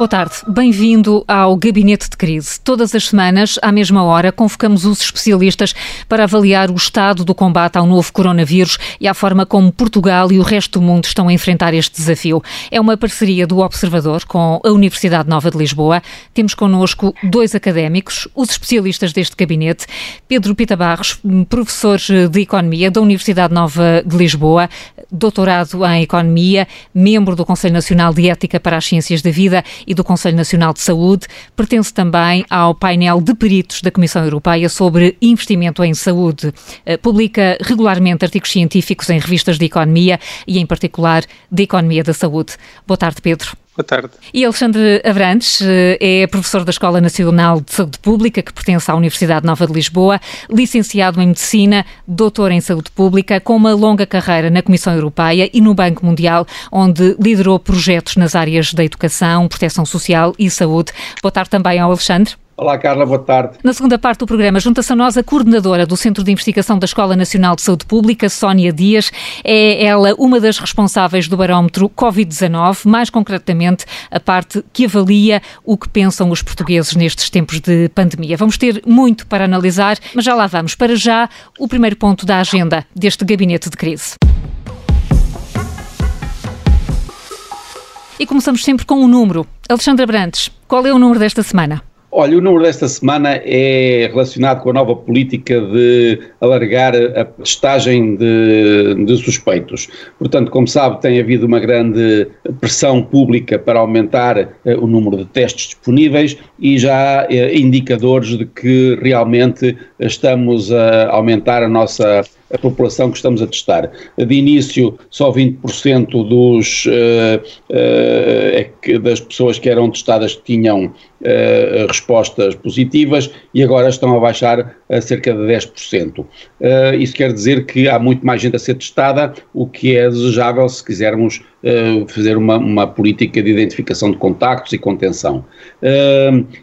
Boa tarde, bem-vindo ao Gabinete de Crise. Todas as semanas, à mesma hora, convocamos os especialistas para avaliar o estado do combate ao novo coronavírus e a forma como Portugal e o resto do mundo estão a enfrentar este desafio. É uma parceria do Observador com a Universidade Nova de Lisboa. Temos connosco dois académicos, os especialistas deste gabinete, Pedro Pita Barros, professor de Economia da Universidade Nova de Lisboa, doutorado em Economia, membro do Conselho Nacional de Ética para as Ciências da Vida e do Conselho Nacional de Saúde. Pertence também ao painel de peritos da Comissão Europeia sobre investimento em saúde. Eh, publica regularmente artigos científicos em revistas de economia e, em particular, de economia da saúde. Boa tarde, Pedro. Boa tarde. E Alexandre Abrantes eh, é professor da Escola Nacional de Saúde Pública, que pertence à Universidade Nova de Lisboa, licenciado em Medicina, doutor em Saúde Pública, com uma longa carreira na Comissão Europeia e no Banco Mundial, onde liderou projetos nas áreas da educação, proteção social e saúde. Boa tarde também ao Alexandre. Olá, Carla, boa tarde. Na segunda parte do programa, junta-se a nós a coordenadora do Centro de Investigação da Escola Nacional de Saúde Pública, Sónia Dias. É ela uma das responsáveis do barómetro Covid-19, mais concretamente a parte que avalia o que pensam os portugueses nestes tempos de pandemia. Vamos ter muito para analisar, mas já lá vamos. Para já, o primeiro ponto da agenda deste gabinete de crise. E começamos sempre com um número. Alexandra Brantes, qual é o número desta semana? Olha, o número desta semana é relacionado com a nova política de alargar a testagem de, de, suspeitos. Portanto, como sabe, tem havido uma grande pressão pública para aumentar eh, o número de testes disponíveis e já há eh, indicadores de que realmente estamos a aumentar a nossa a população que estamos a testar. De início, só 20% dos, uh, uh, das pessoas que eram testadas tinham uh, respostas positivas e agora estão a baixar a cerca de 10%. isso quer dizer que há muito mais gente a ser testada, o que é desejável se quisermos fazer uma, uma, política de identificação de contactos e contenção.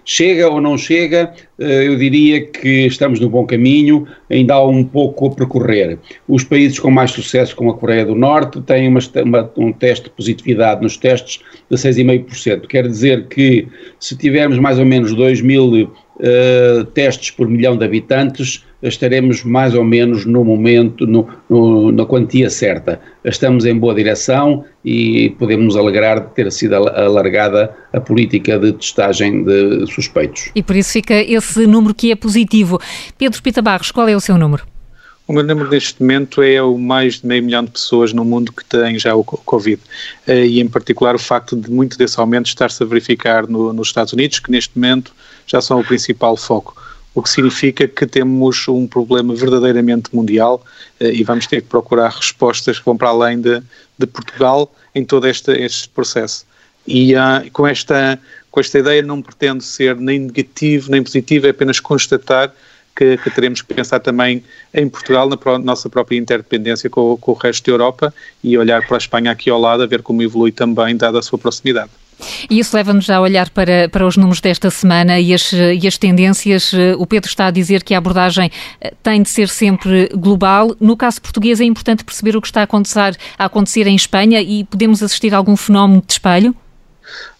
chega ou não chega? eu diria que estamos no bom caminho, ainda há um pouco a percorrer. Os países com mais sucesso, como a Coreia do Norte, têm uma, uma, um teste de positividade nos testes de 6,5%. Quer dizer que se tivermos mais ou menos 2 mil uh, testes por milhão de habitantes, estaremos mais ou menos no momento, no, no, na quantia certa. Estamos em boa direção e podemos alegrar de ter sido alargada a política de testagem de suspeitos. E por isso fica esse número que é positivo. Pedro Pita Barros, qual é o seu número? O meu número neste momento é o mais de meio milhão de pessoas no mundo que têm já o Covid. Eh, e em particular o facto de muito desse aumento estar-se a verificar no, nos Estados Unidos, que neste momento já são o principal foco o que significa que temos um problema verdadeiramente mundial eh, e vamos ter que procurar respostas que vão para além de, de Portugal em todo este, este processo. E uh, com, esta, com esta ideia não pretendo ser nem negativo nem positivo, é apenas constatar que, que, teremos que pensar também em Portugal, na pro, nossa própria interdependência com, com, o resto da Europa e olhar para a Espanha aqui ao lado, a ver como evolui também, dada a sua proximidade. E isso leva-nos a olhar para, para os números desta semana e as, e as tendências. O Pedro está a dizer que a abordagem eh, tem de ser sempre global. No caso português, é importante perceber o que está a acontecer, a acontecer em Espanha e podemos assistir a algum fenómeno de espelho?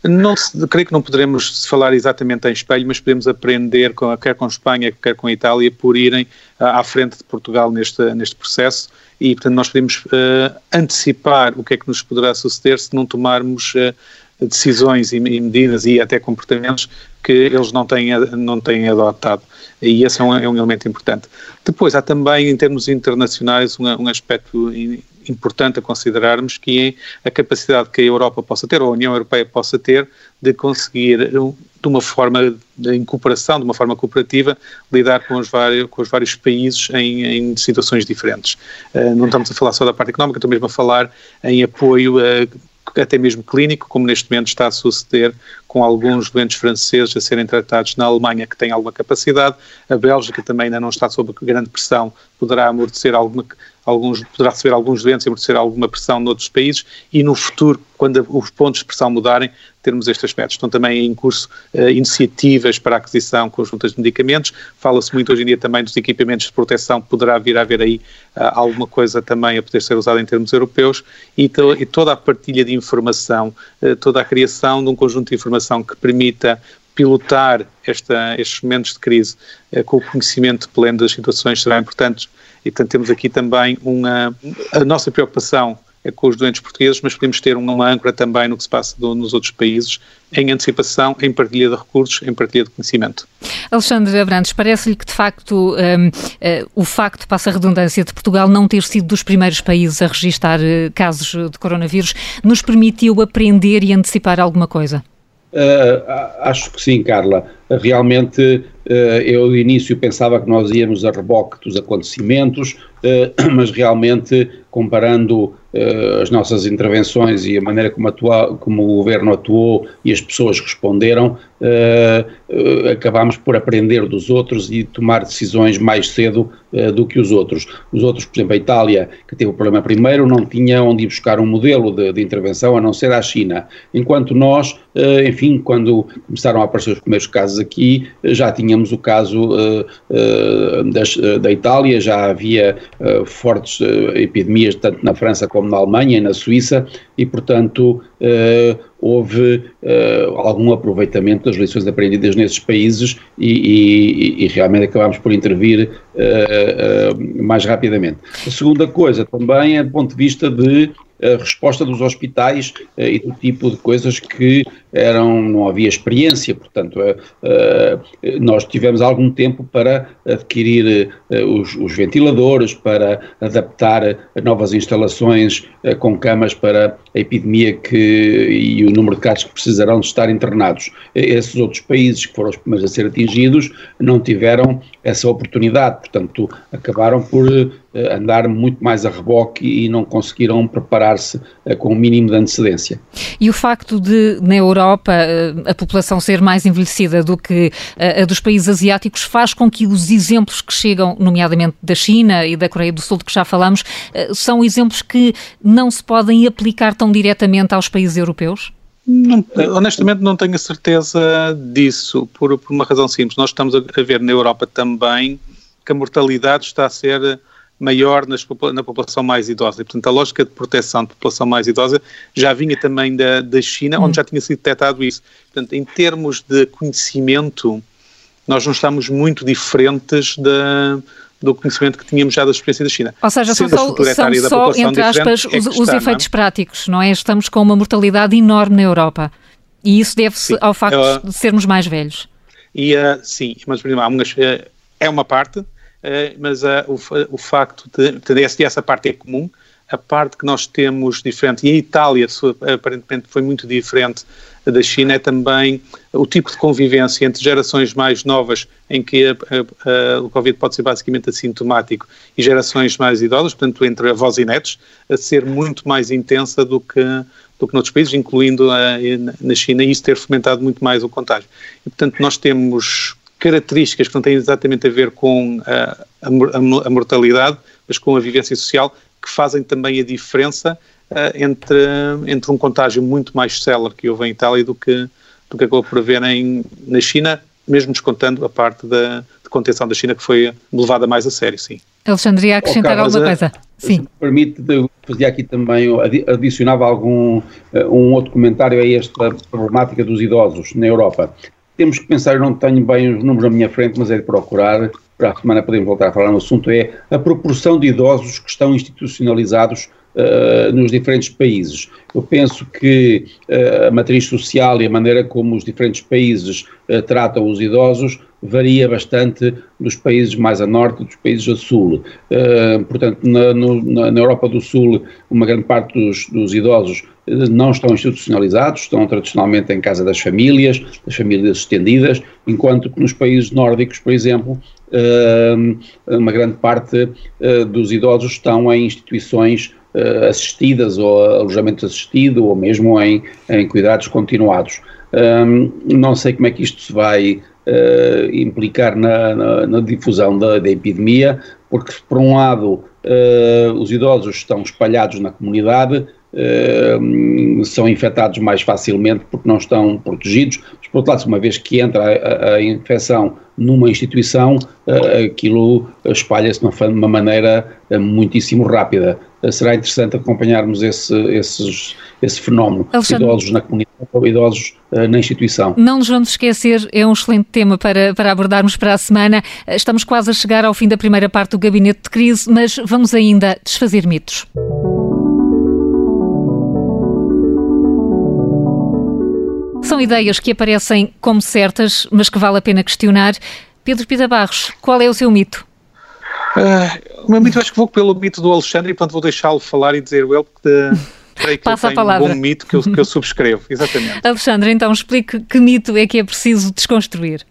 Não, creio que não poderemos falar exatamente em espelho, mas podemos aprender, com, quer com Espanha, quer com a Itália, por irem à frente de Portugal neste, neste processo e, portanto, nós podemos uh, antecipar o que é que nos poderá suceder se não tomarmos uh, decisões e, medidas e até comportamentos que eles não têm, não têm adotado. E esse é um, é um elemento importante. Depois, há também, em termos internacionais, um, um aspecto importante a considerarmos, que é a capacidade que a Europa possa ter, ou a União Europeia possa ter, de conseguir, de uma forma de, em cooperação, de uma forma cooperativa, lidar com os vários, com os vários países em, em situações diferentes. Uh, não estamos a falar só da parte económica, estou mesmo a falar em apoio uh, até mesmo clínico, como neste momento está a suceder com alguns doentes franceses a serem tratados na Alemanha que têm alguma capacidade. A Bélgica também ainda não está sob grande pressão, poderá amortecer alguma, alguns, poderá receber alguns doentes e acontecer alguma pressão noutros países e no futuro, quando os pontos de pressão mudarem, termos estes aspectos. Estão também em curso uh, iniciativas para a aquisição conjuntas de medicamentos. Fala-se muito hoje em dia também dos equipamentos de proteção, poderá vir a haver aí uh, alguma coisa também a poder ser usada em termos europeus e, to e toda a partilha de informação, uh, toda a criação de um conjunto de informação que permita pilotar esta, estes momentos de crise com o conhecimento pleno das situações será importante e, portanto, temos aqui também uma. A nossa preocupação é com os doentes portugueses, mas podemos ter uma âncora também no que se passa do, nos outros países, em antecipação, em partilha de recursos, em partilha de conhecimento. Alexandre Abrantes, parece-lhe que de facto um, uh, eh, o facto, passa a redundância, de Portugal não ter sido dos primeiros países a registrar uh, casos de coronavírus, nos permitiu aprender e antecipar alguma coisa? Uh, acho que sim, Carla. Realmente, eu de início pensava que nós íamos a reboque dos acontecimentos, mas realmente, comparando as nossas intervenções e a maneira como, atua, como o governo atuou e as pessoas responderam, uh, acabámos por aprender dos outros e tomar decisões mais cedo do que os outros. Os outros, por exemplo, a Itália, que teve o problema primeiro, não tinha onde ir buscar um modelo de, de intervenção a não ser a China, enquanto nós, enfim, quando começaram a aparecer os primeiros casos aqui, já tínhamos o caso da Itália, já havia fortes epidemias tanto na França como na Alemanha e na Suíça, e portanto houve uh, algum aproveitamento das lições aprendidas nesses países e, e, e realmente acabámos por intervir uh, uh, mais rapidamente. A segunda coisa também é do ponto de vista de a resposta dos hospitais uh, e do tipo de coisas que eram, não havia experiência, portanto, uh, uh, nós tivemos algum tempo para adquirir os, os, ventiladores, para adaptar novas instalações com camas para a epidemia que, e o número de casos que precisarão de estar internados. Esses outros países que foram os primeiros a ser atingidos não tiveram essa oportunidade, portanto, acabaram por andar muito mais a reboque e não conseguiram preparar-se com o mínimo de antecedência. E o facto de, na Europa, a população ser mais envelhecida do que a dos países asiáticos faz com que os exemplos que chegam, nomeadamente da China e da Coreia do Sul, de que já falamos, são exemplos que não se podem aplicar tão diretamente aos países europeus? Não, honestamente não tenho a certeza disso, por, por uma razão simples. Nós estamos a ver na Europa também que a mortalidade está a ser maior nas, na população mais idosa. E, portanto, a lógica de proteção de população mais idosa já vinha também da, da China, onde hum. já tinha sido detectado isso. Portanto, em termos de conhecimento, nós não estamos muito diferentes da, do conhecimento que tínhamos já da experiência da China. Ou seja, são só, são só entre aspas, é os, os efeitos não? práticos, não é? Estamos com uma mortalidade enorme na Europa. E isso deve-se ao facto uh, de sermos mais velhos. E, uh, sim, mas há umas, uh, é uma parte, mas uh, o, o facto de, essa, essa parte é comum, a parte que nós temos diferente, e a Itália aparentemente foi muito diferente da China, é também o tipo de convivência entre gerações mais novas, em que a, a, a, o Covid pode ser basicamente assintomático, e gerações mais idosas, portanto, entre avós e netos, a ser muito mais intensa do que, do que noutros países, incluindo na China, e isso ter fomentado muito mais o contágio. E, portanto, nós temos características que não têm exatamente a ver com a, a, a mortalidade, mas com a vivência social, que fazem também a diferença uh, entre, entre um contágio muito mais célere que houve em Itália do que, do que acabou por haver em, na China, mesmo descontando a parte da de contenção da China que foi levada mais a sério, sim. Alexandre, ia acrescentar oh, alguma coisa? Sim. permite, fazer aqui também, adicionava algum, um outro comentário a esta problemática dos idosos na Europa temos que pensar, eu não tenho bem os números à minha frente, mas é de procurar, para a semana podemos voltar a falar no assunto, é a proporção de idosos que estão institucionalizados uh, nos diferentes países. Eu penso que uh, a matriz social e a maneira como os diferentes países uh, tratam os idosos varia bastante dos países mais a norte dos países a sul. Portanto, na, no, na, Europa do Sul, uma grande parte dos, dos, idosos não estão institucionalizados, estão tradicionalmente em casa das famílias, das famílias estendidas, enquanto que nos países nórdicos, por exemplo, uh, uma grande parte uh, dos idosos estão em instituições assistidas ou alojamento assistido ou mesmo em, em cuidados continuados. Um, não sei como é que isto se vai uh, implicar na, na, na difusão da, da, epidemia, porque por um lado os idosos estão espalhados na comunidade, uh, são infectados mais facilmente porque não estão protegidos, mas por outro lado, uma vez que entra a, a infecção numa instituição, uh, aquilo espalha-se de uma maneira muitíssimo rápida. será interessante acompanharmos esse, esses, esse fenómeno, Alexandre, idosos na comunidade ou idosos na instituição. Não nos vamos esquecer, é um excelente tema para, para abordarmos para a semana. Estamos quase a chegar ao fim da primeira parte do gabinete de crise, mas vamos ainda desfazer mitos. São ideias que aparecem como certas, mas que vale a pena questionar. Pedro Pita Barros, qual é o seu mito? Uh, o meu mito, acho que vou pelo mito do Alexandre e, portanto, vou deixá-lo falar e dizer ele, porque creio que Passa ele tem um bom mito que eu, que eu subscrevo. Exatamente. Alexandre, então explique que mito é que é preciso desconstruir.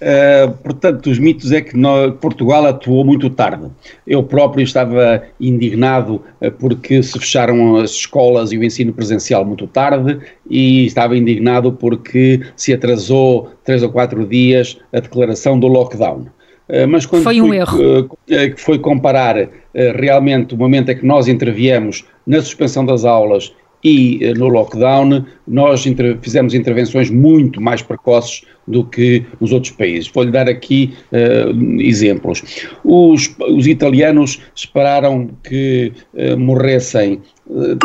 Uh, portanto, os mitos é que no, Portugal atuou muito tarde. Eu próprio estava indignado uh, porque se fecharam as escolas e o ensino presencial muito tarde e estava indignado porque se atrasou três ou quatro dias a declaração do lockdown. Uh, mas quando foi um fui, erro. foi comparar realmente o momento em que nós interviemos na suspensão das aulas e eh, no lockdown nós inter fizemos intervenções muito mais precoces do que nos outros países. Vou-lhe dar aqui uh, exemplos. Os, os, italianos esperaram que uh, morressem uh,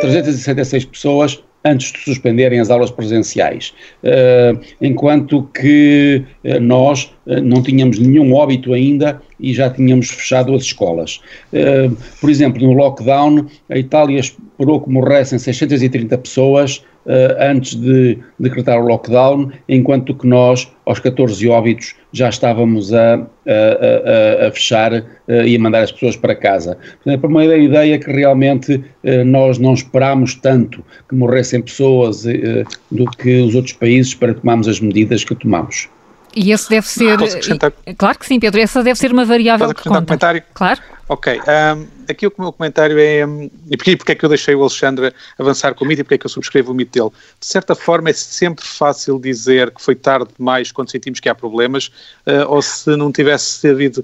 366 pessoas antes de suspenderem as aulas presenciais, uh, enquanto que uh, nós uh, não tínhamos nenhum óbito ainda e já tínhamos fechado as escolas. por exemplo, no lockdown, a Itália esperou que morressem 630 pessoas antes de decretar o lockdown, enquanto que nós, aos 14 óbitos, já estávamos a, a, a, a fechar e a mandar as pessoas para casa. Portanto, uma ideia que realmente nós não esperámos tanto que morressem pessoas do que os outros países para tomarmos as medidas que tomamos. E esse deve ser. Claro que sim, Pedro. Essa deve ser uma variável Posso que conta. Um comentário? Claro. Ok. Um, aqui o meu comentário é. Um, e porquê, porque é que eu deixei o Alexandre avançar com o mito e porque é que eu subscrevo o mito dele? De certa forma, é sempre fácil dizer que foi tarde demais quando sentimos que há problemas, uh, ou se não tivesse havido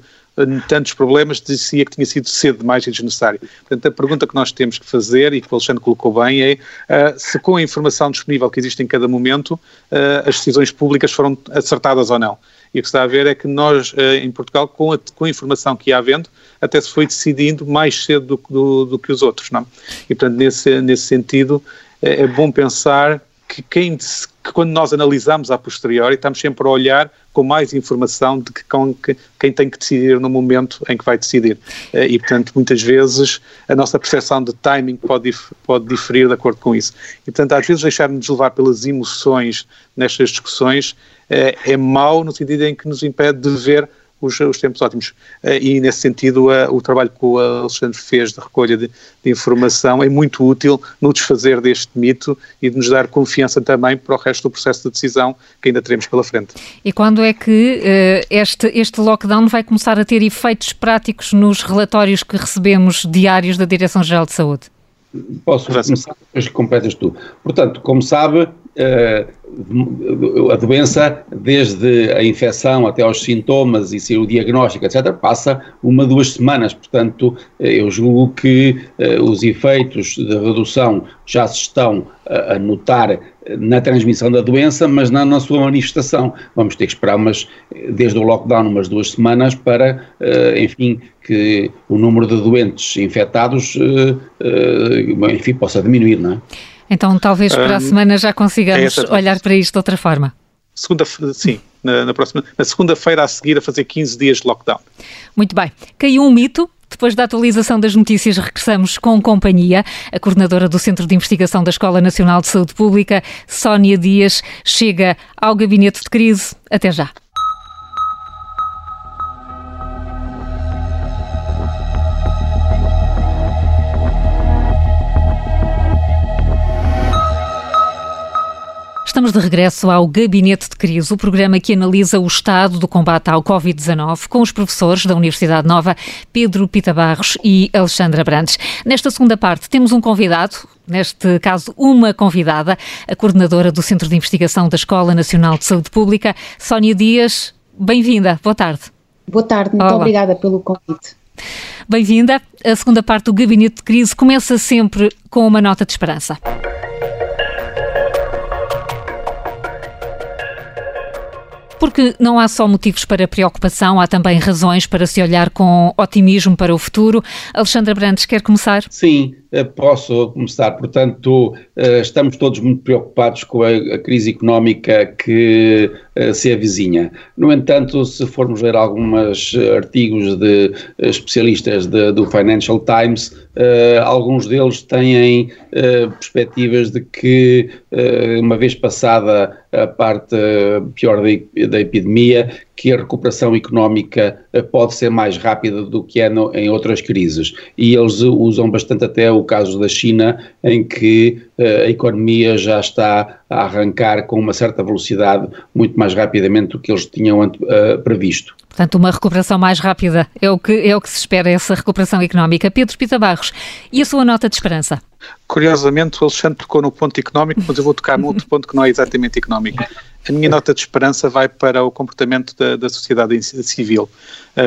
tantos problemas, dizia que tinha sido cedo demais e desnecessário. Portanto, a pergunta que nós temos que fazer, e que o Alexandre colocou bem, é uh, se com a informação disponível que existe em cada momento, uh, as decisões públicas foram acertadas ou não. E o que está a ver é que nós, uh, em Portugal, com a, com a informação que ia havendo, até se foi decidindo mais cedo do, do, do que os outros, não? E, portanto, nesse, nesse sentido, é, é bom pensar que, quem, que quando nós analisamos a posteriori, estamos sempre a olhar com mais informação de que, com, que, quem tem que decidir no momento em que vai decidir. Eh, e, portanto, muitas vezes a nossa percepção de timing pode, pode diferir de acordo com isso. E, portanto, às vezes deixar-nos levar pelas emoções nestas discussões é, é mau no sentido em que nos impede de ver os, os tempos ótimos. Eh, e, nesse sentido, o trabalho que o Alexandre fez de recolha de, de, informação é muito útil no desfazer deste mito e de nos dar confiança também para o resto do processo de decisão que ainda teremos pela frente. E quando é que uh, este, este lockdown vai começar a ter efeitos práticos nos relatórios que recebemos diários da Direção-Geral de Saúde? Posso começar, depois completas tu. Portanto, como sabe, a doença, desde a infecção até aos sintomas e ser o diagnóstico, etc., passa uma, duas semanas. Portanto, eu julgo que uh, os efeitos de redução já se estão a notar na transmissão da doença, mas não na sua manifestação. Vamos ter que esperar umas, desde o lockdown umas duas semanas para, enfim, que o número de doentes infectados, enfim, possa diminuir, não é? Então, talvez para a semana já consigamos é olhar para isto de outra forma. Segunda, sim, na, na próxima, na segunda-feira a seguir a fazer 15 dias de lockdown. Muito bem. Caiu um mito, depois da atualização das notícias, regressamos com companhia. A coordenadora do Centro de Investigação da Escola Nacional de Saúde Pública, Sónia Dias, chega ao gabinete de crise. Até já. Estamos de regresso ao Gabinete de Crise, o programa que analisa o estado do combate ao Covid-19 com os professores da Universidade Nova, Pedro Pita Barros e Alexandra Brandes. Nesta segunda parte temos um convidado, neste caso uma convidada, a coordenadora do Centro de Investigação da Escola Nacional de Saúde Pública, Sónia Dias. Bem-vinda, boa tarde. Boa tarde, muito Olá. obrigada pelo convite. Bem-vinda. A segunda parte do Gabinete de Crise começa sempre com uma nota de esperança. Porque não há só motivos para preocupação, há também razões para se olhar com otimismo para o futuro. Alexandra Brandes, quer começar? Sim, eh, posso começar. Portanto, estamos todos muito preocupados com a, crise económica que eh, se avizinha. No entanto, se formos ler alguns artigos de especialistas de, do Financial Times, alguns deles têm perspectivas de que, uma vez passada a parte pior da epidemia, que a recuperação económica eh, pode ser mais rápida do que é no, em outras crises. E eles usam bastante até o caso da China, em que uh, a economia já está a arrancar com uma certa velocidade, muito mais rapidamente do que eles tinham uh, previsto. Portanto, uma recuperação mais rápida é o que, é o que se espera, essa recuperação económica. Pedro Pita Barros, e a sua nota de esperança? Curiosamente, o Alexandre tocou no ponto económico, mas eu vou tocar no outro ponto que não é exatamente económico. A minha nota de esperança vai para o comportamento da, da sociedade civil,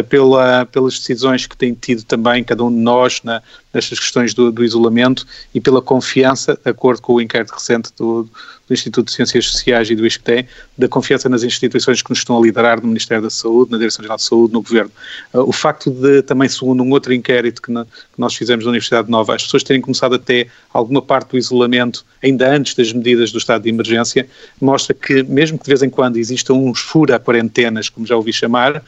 pela, pelas decisões que tem tido também cada um de nós na, nestas questões do, do, isolamento e pela confiança, de acordo com o inquérito recente do, do Instituto de Ciências Sociais e do ISCTE, da confiança nas instituições que nos estão a liderar no Ministério da Saúde, na Direção-Geral de Saúde, no Governo. Uh, o facto de, também segundo um outro inquérito que, na, que, nós fizemos na Universidade Nova, as pessoas terem começado a ter alguma parte do isolamento ainda antes das medidas do estado de emergência, mostra que, mesmo que de vez em quando existam uns fura-quarentenas, como já ouvi chamar, uh,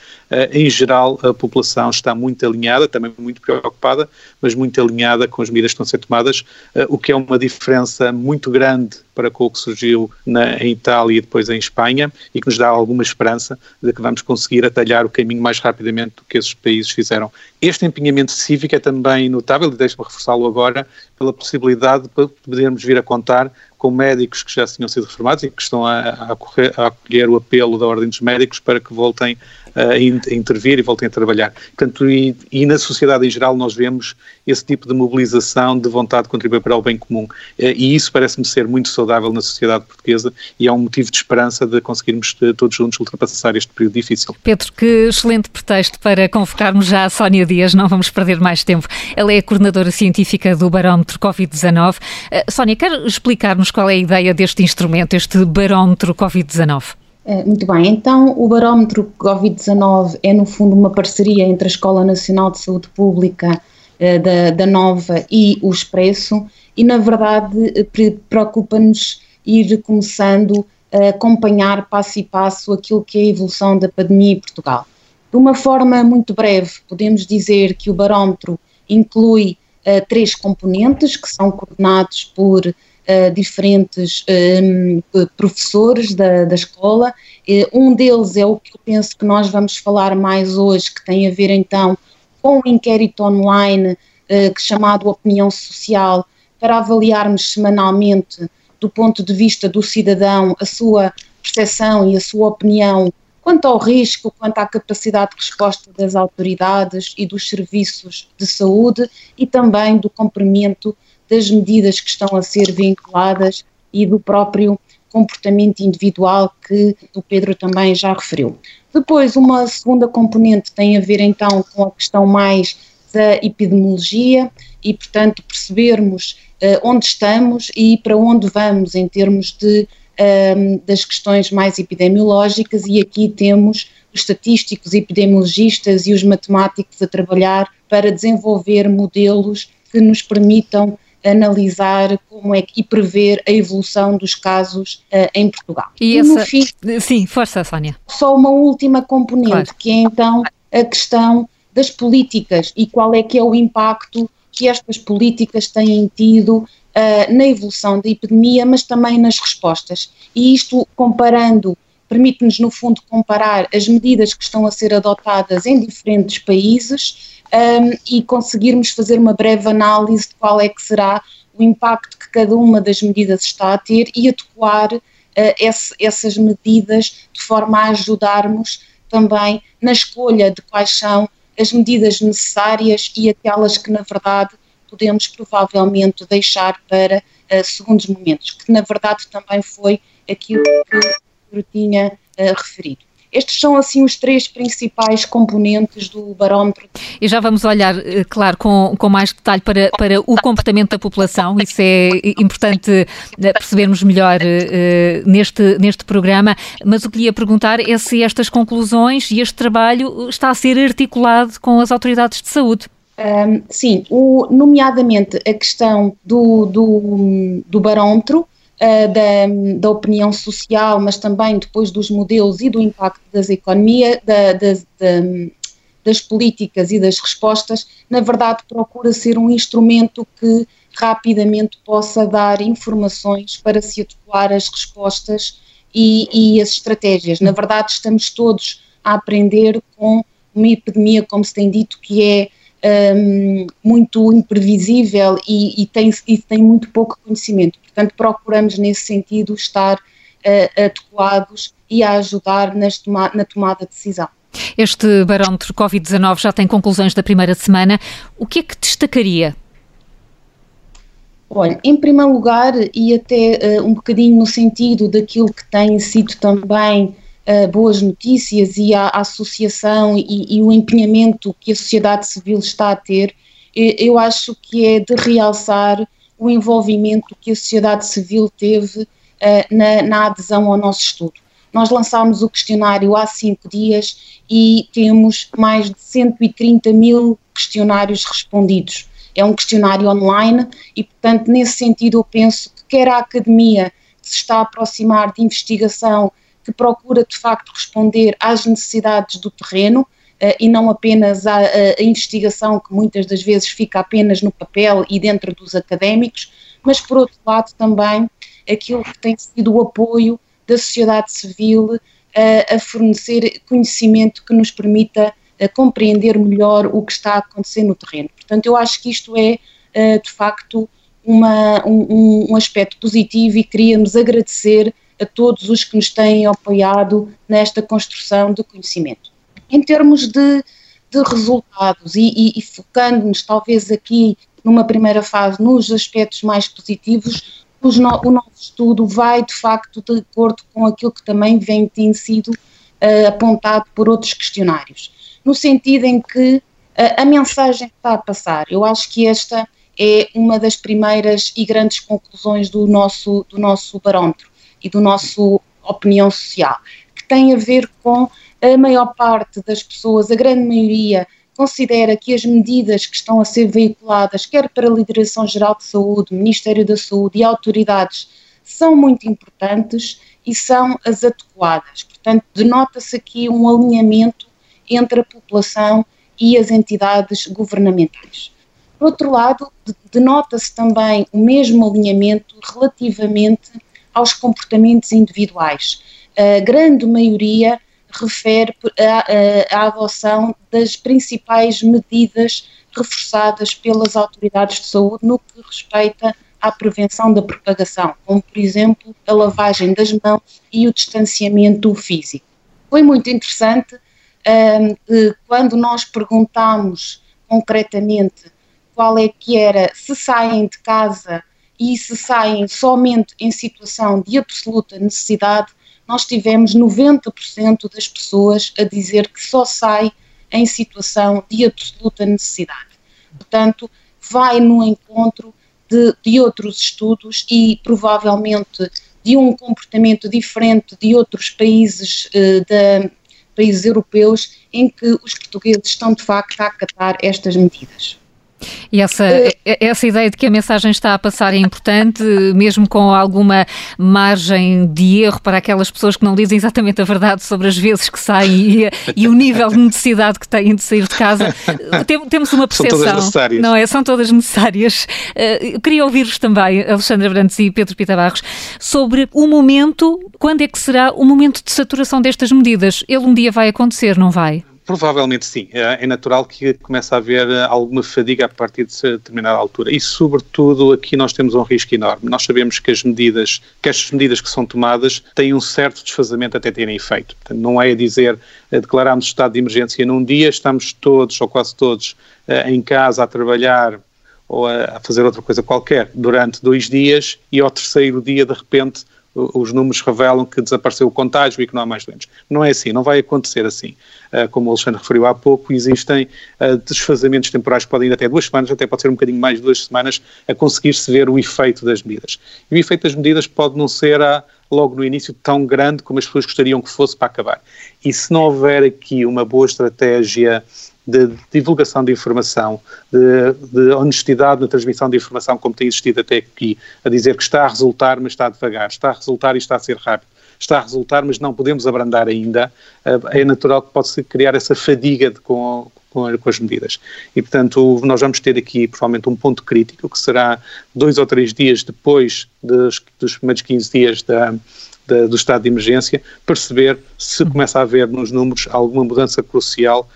em geral a população está muito alinhada, também muito preocupada, mas muito alinhada com as medidas que estão a ser tomadas, uh, o que é uma diferença muito grande para com o que surgiu na, em Itália e depois em Espanha e que nos dá alguma esperança de que vamos conseguir atalhar o caminho mais rapidamente do que esses países fizeram. Este empenhamento cívico é também notável, e deixe-me reforçá-lo agora, pela possibilidade de podermos vir a contar com médicos que já tinham sido reformados e que estão a, a, correr, a acolher o apelo da Ordem dos Médicos para que voltem a, intervir e voltem a trabalhar. Portanto, e, e, na sociedade em geral nós vemos esse tipo de mobilização de vontade de contribuir para o bem comum. Eh, e isso parece-me ser muito saudável na sociedade portuguesa e é um motivo de esperança de conseguirmos eh, todos juntos ultrapassar este período difícil. Pedro, que excelente pretexto para convocarmos já a Sónia Dias, não vamos perder mais tempo. Ela é a coordenadora científica do barómetro Covid-19. Uh, Sónia, quer explicar-nos qual é a ideia deste instrumento, este barómetro Covid-19? Eh, muito bem, então o barómetro Covid-19 é no fundo uma parceria entre a Escola Nacional de Saúde Pública eh, da, da Nova e o Expresso e na verdade eh, preocupa-nos ir começando a acompanhar passo e passo aquilo que é a evolução da pandemia em Portugal. De uma forma muito breve, podemos dizer que o barómetro inclui três componentes que são coordenados por diferentes um, professores da, da escola. Um deles é o que eu penso que nós vamos falar mais hoje, que tem a ver então com o inquérito online uh, chamado Opinião Social, para avaliarmos semanalmente, do ponto de vista do cidadão, a sua percepção e a sua opinião quanto ao risco, quanto à capacidade de resposta das autoridades e dos serviços de saúde e também do cumprimento das medidas que estão a ser vinculadas e do próprio comportamento individual que o Pedro também já referiu. Depois, uma segunda componente tem a ver então com a questão mais da epidemiologia e, portanto, percebermos uh, onde estamos e para onde vamos em termos de, uh, das questões mais epidemiológicas, e aqui temos os estatísticos, epidemiologistas e os matemáticos a trabalhar para desenvolver modelos que nos permitam analisar como é que, e prever a evolução dos casos uh, em Portugal. E, e essa, fim, sim, força, Sónia. Só uma última componente, claro. que é então a questão das políticas e qual é que é o impacto que estas políticas têm tido uh, na evolução da epidemia, mas também nas respostas. E isto comparando permite-nos, no fundo, comparar as medidas que estão a ser adotadas em diferentes países um, e conseguirmos fazer uma breve análise de qual é que será o impacto que cada uma das medidas está a ter e adequar uh, esse, essas medidas de forma a ajudarmos também na escolha de quais são as medidas necessárias e aquelas que, na verdade, podemos provavelmente deixar para uh, segundos momentos, que na verdade também foi aquilo que eu tinha uh, referido. Estes são assim os três principais componentes do barómetro. E já vamos olhar, eh, claro, com, com mais detalhe para, para o comportamento da população, isso é importante eh, percebermos melhor uh, neste, neste programa, mas o que lhe ia perguntar é se estas conclusões e este trabalho está a ser articulado com as autoridades de saúde. Um, sim, o, nomeadamente a questão do, do, do barómetro, da, da opinião social, mas também depois dos modelos e do impacto das economias, da, da, das políticas e das respostas, na verdade procura ser um instrumento que rapidamente possa dar informações para se adequar às respostas e, e as estratégias. Na verdade, estamos todos a aprender com uma epidemia, como se tem dito, que é um, muito imprevisível e, e, tem, e tem muito pouco conhecimento. Portanto, procuramos nesse sentido estar uh, adequados e a ajudar toma na tomada de decisão. Este barómetro Covid-19 já tem conclusões da primeira semana. O que é que destacaria? Olha, em primeiro lugar, e até uh, um bocadinho no sentido daquilo que tem sido também boas notícias e a, associação e, e, o empenhamento que a sociedade civil está a ter, eu acho que é de realçar o envolvimento que a sociedade civil teve uh, na, na adesão ao nosso estudo. Nós lançámos o questionário há cinco dias e temos mais de 130 mil questionários respondidos. É um questionário online e, portanto, nesse sentido, eu penso que quer a academia se está a aproximar de investigação que procura de facto responder às necessidades do terreno uh, e não apenas à, à, investigação que muitas das vezes fica apenas no papel e dentro dos académicos, mas por outro lado também aquilo que tem sido o apoio da sociedade civil uh, a fornecer conhecimento que nos permita compreender melhor o que está a acontecer no terreno. Portanto, eu acho que isto é de facto uma, um, um aspecto positivo e queríamos agradecer a todos os que nos têm apoiado nesta construção de conhecimento. Em termos de, de resultados e, e, e focando-nos talvez aqui numa primeira fase nos aspectos mais positivos, no, o nosso estudo vai de facto de acordo com aquilo que também vem tem sido uh, apontado por outros questionários, no sentido em que uh, a mensagem está a passar, eu acho que esta é uma das primeiras e grandes conclusões do nosso, do nosso barómetro e do nosso opinião social, que tem a ver com a maior parte das pessoas, a grande maioria, considera que as medidas que estão a ser veiculadas, quer para a Lideração Geral de Saúde, Ministério da Saúde e autoridades, são muito importantes e são as adequadas. Portanto, denota-se aqui um alinhamento entre a população e as entidades governamentais. Por outro lado, denota-se também o mesmo alinhamento relativamente aos comportamentos individuais. A grande maioria refere à adoção das principais medidas reforçadas pelas autoridades de saúde no que respeita à prevenção da propagação, como por exemplo a lavagem das mãos e o distanciamento físico. Foi muito interessante um, quando nós perguntámos concretamente qual é que era, se saem de casa e se saem somente em situação de absoluta necessidade, nós tivemos 90% das pessoas a dizer que só sai em situação de absoluta necessidade. Portanto, vai no encontro de, de outros estudos e provavelmente de um comportamento diferente de outros países, eh, países europeus em que os portugueses estão de facto a acatar estas medidas. E essa, é. essa ideia de que a mensagem está a passar é importante, mesmo com alguma margem de erro para aquelas pessoas que não dizem exatamente a verdade sobre as vezes que saem e, e o nível de necessidade que têm de sair de casa. Tem, temos uma percepção. São todas necessárias. Não é? São todas necessárias. Uh, queria ouvir-vos também, Alexandra Brandes e Pedro Pita Barros, sobre o momento, quando é que será o momento de saturação destas medidas? Ele um dia vai acontecer, não vai? Provavelmente sim. É, é natural que comece a haver eh, alguma fadiga a partir de determinada altura. E, sobretudo, aqui nós temos um risco enorme. Nós sabemos que as medidas, que estas medidas que são tomadas têm um certo desfazamento até terem efeito. Portanto, não é a dizer, eh, declararmos estado de emergência num dia, estamos todos, ou quase todos, eh, em casa a trabalhar ou a fazer outra coisa qualquer durante dois dias e ao terceiro dia, de repente, os números revelam que desapareceu o contágio e que não há mais doentes. Não é assim, não vai acontecer assim. Uh, como o Alexandre referiu há pouco, existem uh, desfazamentos temporais que podem ir até duas semanas, até pode ser um bocadinho mais de duas semanas, a conseguir-se ver o efeito das medidas. E o efeito das medidas pode não ser a, logo no início tão grande como as pessoas gostariam que fosse para acabar. E se não houver aqui uma boa estratégia de divulgação de informação, de, de, honestidade na transmissão de informação, como tem existido até aqui, a dizer que está a resultar, mas está devagar, está a resultar e está a ser rápido, está a resultar, mas não podemos abrandar ainda, eh, é natural que pode-se criar essa fadiga de, com, com, as medidas. E, portanto, nós vamos ter aqui, provavelmente, um ponto crítico, que será dois ou três dias depois dos, dos primeiros 15 dias da, da, do estado de emergência, perceber se começa a haver nos números alguma mudança crucial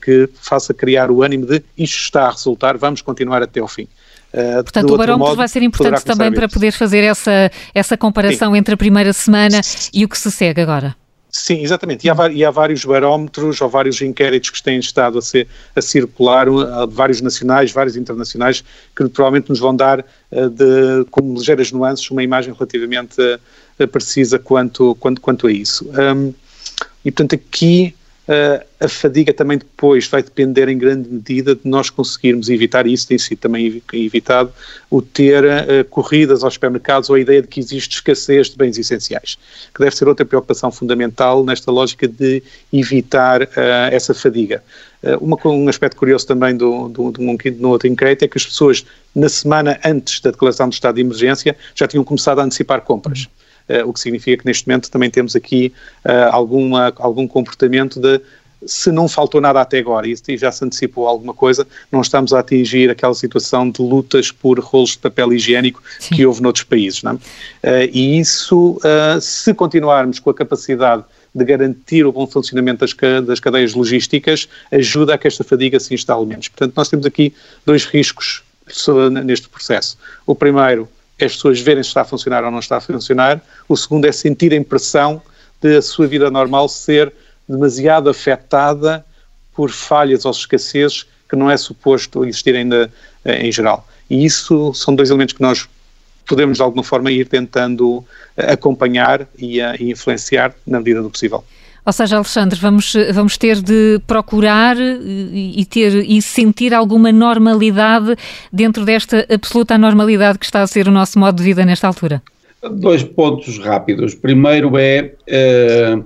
que faça criar o ânimo de isto está a resultar, vamos continuar até ao fim. Uh, Portanto, o barómetro modo, vai ser importante também para poder fazer essa, essa comparação Sim. entre a primeira semana e o que se segue agora. Sim, exatamente. E há, e há, vários barómetros ou vários inquéritos que têm estado a, ser, a circular, vários nacionais, vários internacionais, que provavelmente nos vão dar, uh, de, com ligeiras nuances, uma imagem relativamente uh, precisa quanto, quanto, quanto a isso. Um, e, portanto, aqui a fadiga também depois vai depender em grande medida de nós conseguirmos evitar, e isso tem sido também evitado, o ter uh, corridas aos supermercados ou a ideia de que existe escassez de bens essenciais, que deve ser outra preocupação fundamental nesta lógica de evitar uh, essa fadiga. Uma, um aspecto curioso também do, do, do, no outro inquérito é que as pessoas, na semana antes da declaração do estado de emergência, já tinham começado a antecipar compras. Uhum uh, o que significa que neste momento também temos aqui uh, alguma, algum comportamento de se não faltou nada até agora e já se antecipou alguma coisa, não estamos a atingir aquela situação de lutas por rolos de papel higiênico Sim. que houve noutros países. Não é? uh, e isso, se continuarmos com a capacidade de garantir o bom funcionamento das, das cadeias logísticas, ajuda a que esta fadiga se instale menos. Portanto, nós temos aqui dois riscos neste processo. O primeiro as pessoas verem se está a funcionar ou não está a funcionar. O segundo é sentirem pressão de a sua vida normal ser demasiado afetada por falhas ou escassezes que não é suposto existir ainda eh, em geral. E isso são dois elementos que nós podemos de alguma forma ir tentando eh, acompanhar e, uh, influenciar na medida do possível. Ou seja, Alexandre, vamos, vamos ter de procurar e, ter e sentir alguma normalidade dentro desta absoluta anormalidade que está a ser o nosso modo de vida nesta altura. Dois pontos rápidos. Primeiro é, uh,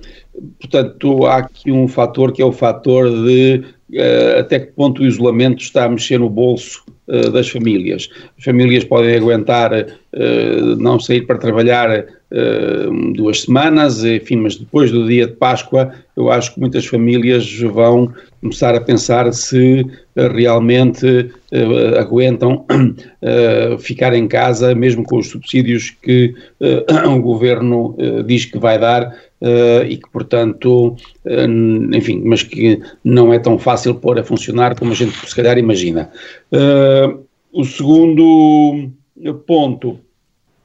portanto, há aqui um fator que é o fator de uh, até que ponto o isolamento está a mexer no bolso das famílias. As famílias podem aguentar não sair para trabalhar uh, duas semanas, enfim, mas depois do dia de Páscoa, eu acho que muitas famílias vão começar a pensar se uh, realmente uh, aguentam ficar em casa, mesmo com os subsídios que o governo diz que vai dar. e que, portanto, enfim, mas que não é tão fácil pôr a funcionar como a gente se calhar imagina. o segundo ponto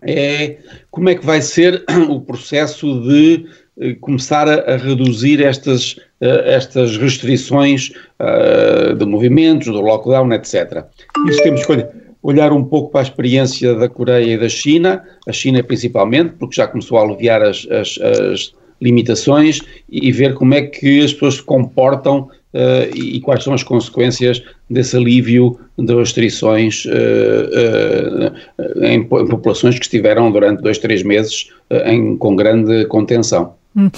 é como é que vai ser o processo de uh, começar a, a, reduzir estas, uh, estas restrições uh, de movimentos, do lockdown, etc. Isso temos que olhar um pouco para a experiência da Coreia e da China, a China principalmente, porque já começou a aliviar as, as, as limitações e ver como é que as pessoas se comportam uh, e, quais são as consequências desse alívio de restrições uh, em, em, populações que estiveram durante dois, três meses em, com grande contenção. Hum.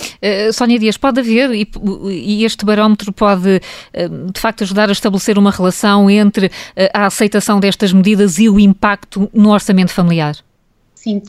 Sónia Dias, pode haver, e, e, este barómetro pode de facto ajudar a estabelecer uma relação entre a aceitação destas medidas e o impacto no orçamento familiar? Sim,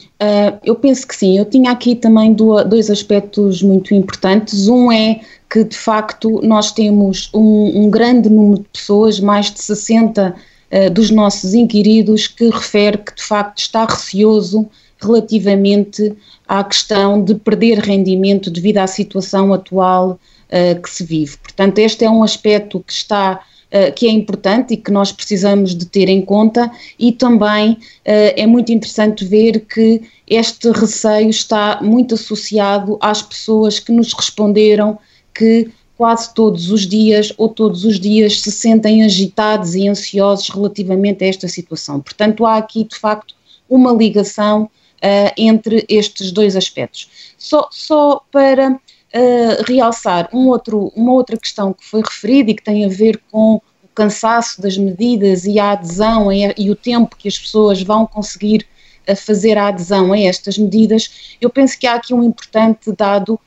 eu penso que sim. Eu tinha aqui também dois aspectos muito importantes. Um é que de facto nós temos um, um grande número de pessoas, mais de 60 uh, dos nossos inquiridos, que refere que de facto está receoso relativamente à questão de perder rendimento devido à situação atual uh, que se vive. Portanto, este é um aspecto que está Uh, que é importante e que nós precisamos de ter em conta e também uh, é muito interessante ver que este receio está muito associado às pessoas que nos responderam que quase todos os dias ou todos os dias se sentem agitados e ansiosos relativamente a esta situação. Portanto, há aqui de facto uma ligação uh, entre estes dois aspectos. Só, só para uh, realçar um outro, uma outra questão que foi referida e que tem a ver com o cansaço das medidas e a adesão e, e o tempo que as pessoas vão conseguir uh, fazer a adesão a estas medidas, eu penso que há aqui um importante dado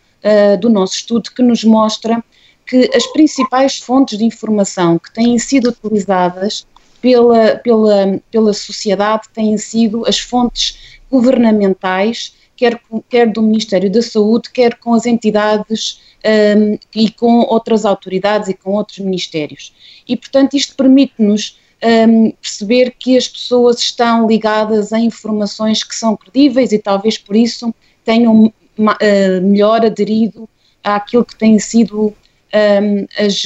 do nosso estudo que nos mostra que as principais fontes de informação que têm sido utilizadas pela, pela, pela sociedade têm sido as fontes governamentais, quer, quer do Ministério da Saúde, quer com as entidades um, e com outras autoridades e com outros ministérios. E, portanto, isto permite-nos um, perceber que as pessoas estão ligadas a informações que são credíveis e talvez por isso tenham uh, melhor aderido àquilo que tem sido um, as,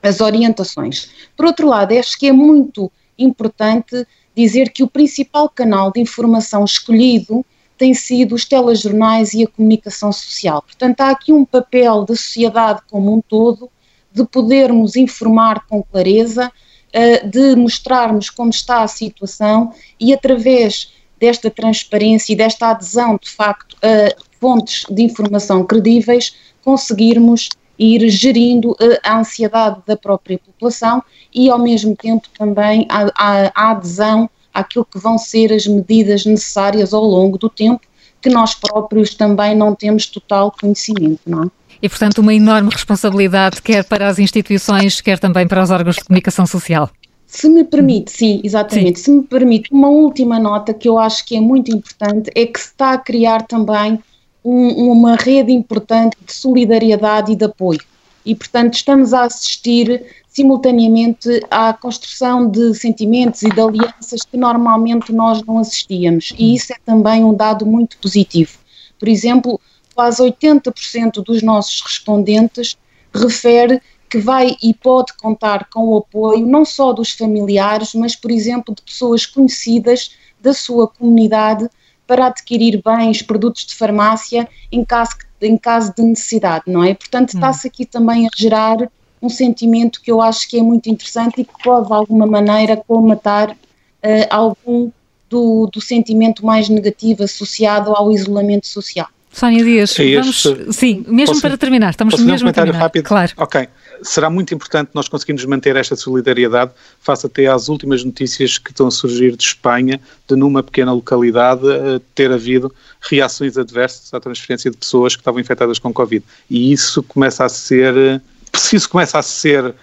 as orientações. Por outro lado, acho que é muito importante dizer que o principal canal de informação escolhido tem sido os telejornais e a comunicação social. Portanto, há aqui um papel da sociedade como um todo de podermos informar com clareza, uh, de mostrarmos como está a situação e através desta transparência e desta adesão, de facto, a fontes de informação credíveis, conseguirmos ir gerindo a ansiedade da própria população e, ao mesmo tempo, também a, a, a adesão àquilo que vão ser as medidas necessárias ao longo do tempo, que nós próprios também não temos total conhecimento, não é? E, portanto, uma enorme responsabilidade, quer para as instituições, quer também para os órgãos de comunicação social. Se me permite, sim, exatamente, sim. se me permite, uma última nota que eu acho que é muito importante é que se está a criar também um, uma rede importante de solidariedade e de apoio. E, portanto, estamos a assistir simultaneamente à construção de sentimentos e de alianças que normalmente nós não assistíamos. E isso é também um dado muito positivo. Por exemplo, quase 80% dos nossos respondentes refere que vai e pode contar com o apoio não só dos familiares, mas, por exemplo, de pessoas conhecidas da sua comunidade para adquirir bens, produtos de farmácia em caso, em caso de necessidade, não é? Portanto, hum. está-se aqui também a gerar um sentimento que eu acho que é muito interessante e que pode, de alguma maneira, colmatar uh, algum do, do sentimento mais negativo associado ao isolamento social. Sónia Dias, é vamos, sim, mesmo posso, para terminar, estamos mesmo um a terminar. rápido? Claro. Ok. Será muito importante nós conseguirmos manter esta solidariedade face até às últimas notícias que estão a surgir de Espanha, de numa pequena localidade uh, ter havido reações adversas à transferência de pessoas que estavam infectadas com Covid. E isso começa a ser, uh, isso começa a ser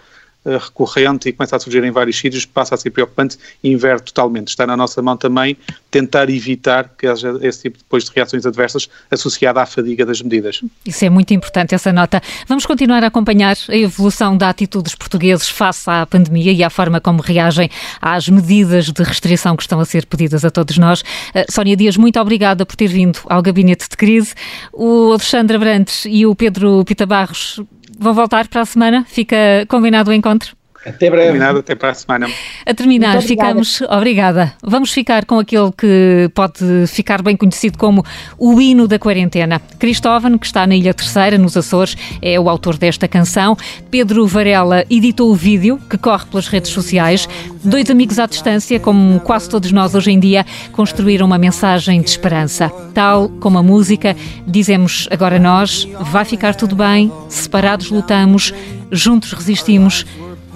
eh, recorrente e começa a surgir em vários sítios, passa a ser preocupante e inverte totalmente. Está na nossa mão também tentar evitar que haja esse tipo depois de reações adversas associada à fadiga das medidas. Isso é muito importante, essa nota. Vamos continuar a acompanhar a evolução da atitude dos portugueses face à pandemia e à forma como reagem às medidas de restrição que estão a ser pedidas a todos nós. Uh, Sónia Dias, muito obrigada por ter vindo ao Gabinete de Crise. O Alexandre Brantes e o Pedro Pita Barros vão voltar para a semana. Fica combinado o encontro. Até breve. Combinado, até para a semana. A terminar, obrigada. ficamos. Obrigada. Vamos ficar com aquele que pode ficar bem conhecido como o hino da quarentena. Cristóvão, que está na Ilha Terceira, nos Açores, é o autor desta canção. Pedro Varela editou o vídeo, que corre pelas redes sociais. Dois amigos à distância, como quase todos nós hoje em dia, construíram uma mensagem de esperança. Tal como a música, dizemos agora nós: vai ficar tudo bem, separados lutamos, juntos resistimos.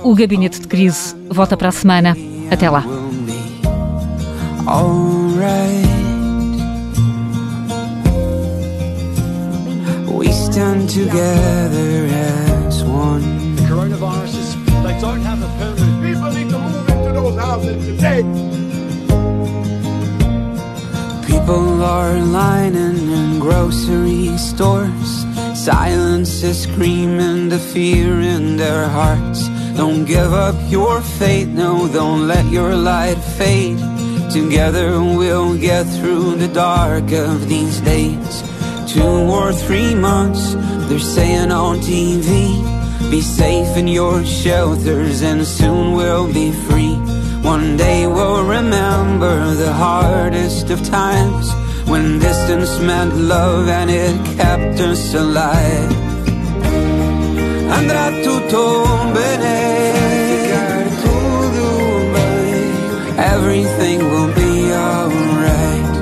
O Gabinete de Crise volta para a semana. Até lá. We stand together as one. Coronavirus is, they don't have a permanent. People need to move into those houses today. People are lining in grocery stores. Silence is screaming the fear in their hearts. Don't give up your faith, no, don't let your light fade. Together we'll get through the dark of these days. Two or three months, they're saying on TV. Be safe in your shelters and soon we'll be free. One day we'll remember the hardest of times when distance meant love and it kept us alive andrà tutto bene. Everything will be alright.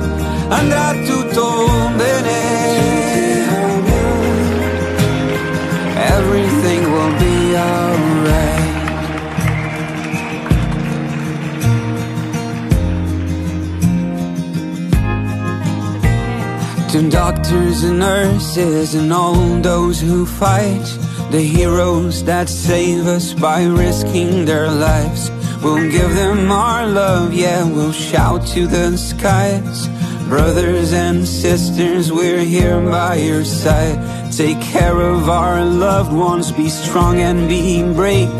Andrà tutto bene. Everything will be alright. To doctors and nurses and all those who fight the heroes that save us by risking their lives. We'll give them our love, yeah, we'll shout to the skies. Brothers and sisters, we're here by your side. Take care of our loved ones, be strong and be brave.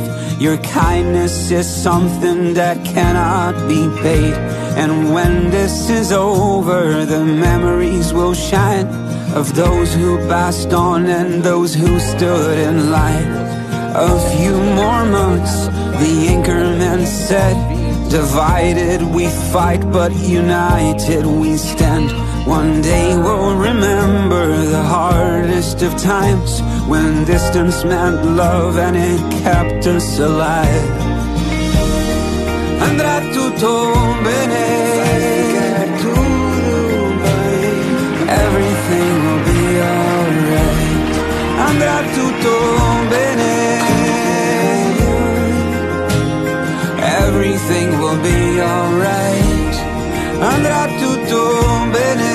Your kindness is something that cannot be paid. And when this is over, the memories will shine of those who passed on and those who stood in line. A few more months, the anchorman said, Divided we fight, but united we stand. One day we'll remember the hardest of times when distance meant love and it kept us alive. Andrà tutto bene. don't everything will be alright. Andrà tutto bene.